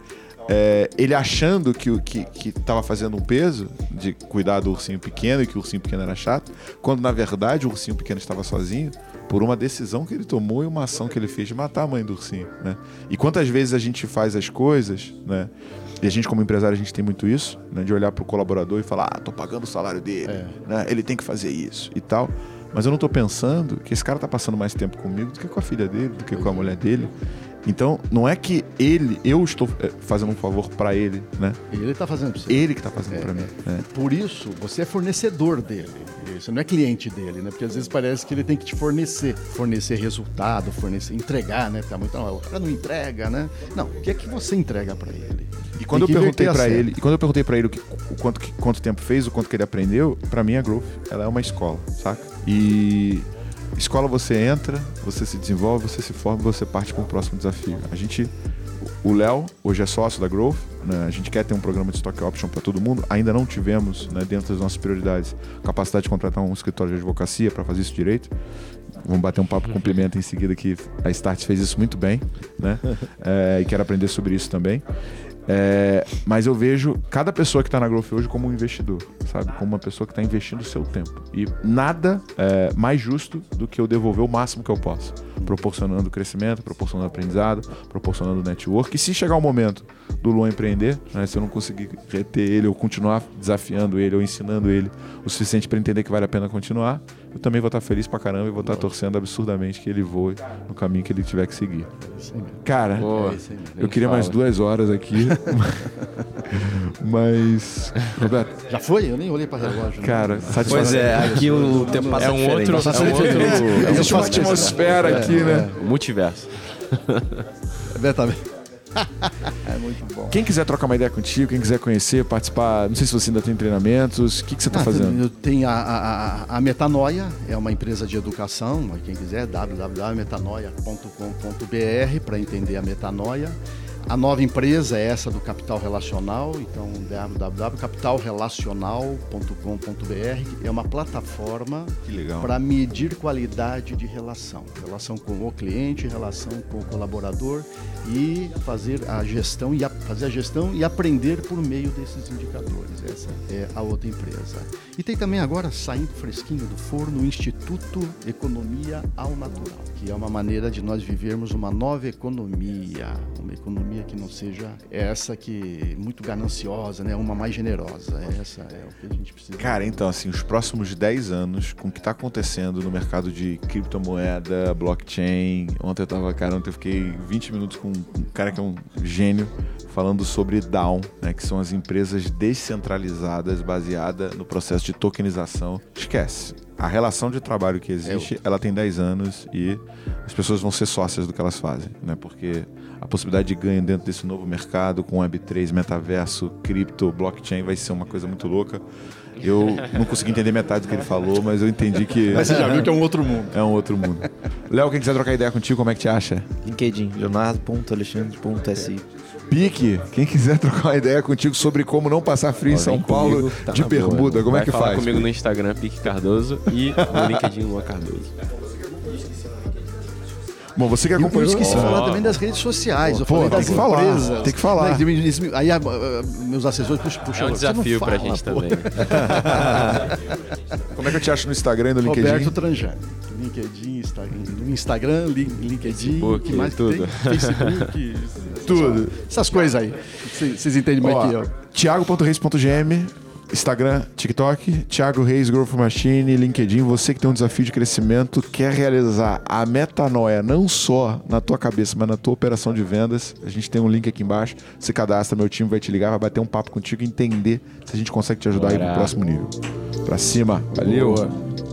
Speaker 1: é, ele achando que, o- que, que tava fazendo um peso de cuidar do ursinho pequeno e que o ursinho pequeno era chato, quando na verdade o ursinho pequeno estava sozinho por uma decisão que ele tomou e uma ação que ele fez de matar a mãe do ursinho, né? E quantas vezes a gente faz as coisas, né? E a gente como empresário a gente tem muito isso, né? De olhar pro colaborador e falar, ah, tô pagando o salário dele, né? Ele tem que fazer isso e tal. Mas eu não tô pensando que esse cara tá passando mais tempo comigo do que com a filha dele, do que com a mulher dele. Então, não é que ele, eu estou eh, fazendo um favor pra ele, né?
Speaker 2: Ele tá fazendo pra você.
Speaker 1: Ele que tá fazendo pra mim. né?
Speaker 2: Por isso, você é fornecedor dele. Você não é cliente dele, né? Porque às vezes parece que ele tem que te fornecer. Fornecer resultado, fornecer, entregar, né? Tá muito, não, o cara não entrega, né? Não, o que é que você entrega pra ele?
Speaker 1: E quando eu perguntei
Speaker 2: inverter a
Speaker 1: pra
Speaker 2: cena.
Speaker 1: ele, e quando eu perguntei para ele o, que- o quanto, que- quanto tempo fez, o quanto que ele aprendeu, pra mim a Growth, ela é uma escola, saca? E escola você entra, você se desenvolve, você se forma, você parte para um próximo desafio. A gente o Léo hoje é sócio da Growth, né? A gente quer ter um programa de stock option para todo mundo. Ainda não tivemos, né, dentro das nossas prioridades, capacidade de contratar um escritório de advocacia para fazer isso direito. Vamos bater um papo com pimenta em seguida que a Start fez isso muito bem, né? É, e quero aprender sobre isso também. É, mas eu vejo cada pessoa que está na Growth hoje como um investidor, sabe? Como uma pessoa que está investindo o seu tempo. E nada é mais justo do que eu devolver o máximo que eu posso. proporcionando crescimento, proporcionando aprendizado, proporcionando network. E se chegar o momento do Luan empreender, né, se eu não conseguir reter ele ou continuar desafiando ele ou ensinando ele o suficiente para entender que vale a pena continuar, eu também vou estar feliz pra caramba e vou estar torcendo absurdamente que ele voe no caminho que ele tiver que seguir. Cara,
Speaker 4: Pô,
Speaker 2: É
Speaker 1: eu queria mais duas horas aqui, mas Roberto,
Speaker 2: Já foi? Eu nem olhei para relógio. né?
Speaker 1: cara, satisfação.
Speaker 3: Pois é, aqui o tempo passa
Speaker 4: É um
Speaker 3: diferente.
Speaker 4: outro, é um outro.
Speaker 1: Existe uma atmosfera aqui, né?
Speaker 4: multiverso.
Speaker 2: É, tá bem. é muito bom.
Speaker 1: Quem quiser trocar uma ideia contigo, quem quiser conhecer, participar, não sei se você ainda tem treinamentos, o que, que você está
Speaker 2: Ah,
Speaker 1: fazendo?
Speaker 2: Eu tenho a, a, a- Metanoia, é uma empresa de educação, quem quiser, www.metanoia.com.br para entender a metanoia. A nova empresa é essa do Capital Relacional, então www.capitalrelacional.com.br é uma plataforma para medir qualidade de relação, relação com o cliente, relação com o colaborador e fazer a gestão e a, fazer a gestão e aprender por meio desses indicadores. Essa é a outra empresa. E tem também agora saindo fresquinho do forno o Instituto Economia ao Natural, que é uma maneira de nós vivermos uma nova economia, uma economia que não seja essa que muito gananciosa, né, uma mais generosa. Essa é o que a gente precisa.
Speaker 1: Cara, então, assim, os próximos 10 anos, com o que está acontecendo no mercado de criptomoeda, blockchain. Ontem eu tava, cara, ontem eu fiquei 20 minutos com um cara que é um gênio falando sobre DAO, né, que são as empresas descentralizadas baseadas no processo de tokenização. Esquece. A relação de trabalho que existe, ela tem 10 anos e as pessoas vão ser sócias do que elas fazem, né? Porque a possibilidade de ganho dentro desse novo mercado com Web3, metaverso, cripto, blockchain vai ser uma coisa muito louca. Eu não consegui entender metade do que ele falou, mas eu entendi que
Speaker 2: Mas você já viu que é um outro mundo.
Speaker 1: é um outro mundo. Léo, quem quiser trocar ideia contigo, como é que te acha?
Speaker 3: LinkedIn, leonardo.alexandre.si.
Speaker 1: Pique, quem quiser trocar uma ideia contigo sobre como não passar frio em São Paulo
Speaker 4: comigo, tá
Speaker 1: de
Speaker 4: na boa.
Speaker 1: bermuda, como
Speaker 4: Vai
Speaker 1: é que
Speaker 4: falar
Speaker 1: faz?
Speaker 4: comigo no Instagram, Pique Cardoso, e no LinkedIn, Lua Cardoso.
Speaker 1: Bom, você que
Speaker 2: E eu
Speaker 1: acompanhou...
Speaker 2: esqueci de
Speaker 1: Ó,
Speaker 2: falar também das redes sociais. Eu
Speaker 1: Pô,
Speaker 2: falei
Speaker 1: tem que falar,
Speaker 2: empresas.
Speaker 1: tem que falar.
Speaker 2: Né, isso me- Aí ah, ah, meus assessores puxam, puxam
Speaker 4: É um desafio pra
Speaker 2: fala,
Speaker 4: gente
Speaker 2: pô.
Speaker 4: também.
Speaker 1: Como é que eu te acho no Instagram e no LinkedIn?
Speaker 2: Roberto Tranjani. LinkedIn, Instagram, no Instagram, Lin- LinkedIn,
Speaker 4: Facebook,
Speaker 2: que mais que
Speaker 4: tudo.
Speaker 2: tem? Facebook,
Speaker 1: Tudo.
Speaker 2: essas coisas aí. Vocês entendem mais que
Speaker 1: Ó,
Speaker 2: eu.
Speaker 1: Thiago.reis.gm, Instagram, TikTok, Thiago Reis, Growth Machine, LinkedIn. Você que tem um desafio de crescimento, quer realizar a metanoia não só na tua cabeça, mas na tua operação de vendas. A gente tem um link aqui embaixo. Você cadastra, meu time vai te ligar, vai bater um papo contigo e entender se a gente consegue te ajudar aí pro
Speaker 4: Bora.
Speaker 1: próximo nível. Pra cima. Valeu.
Speaker 4: Boa.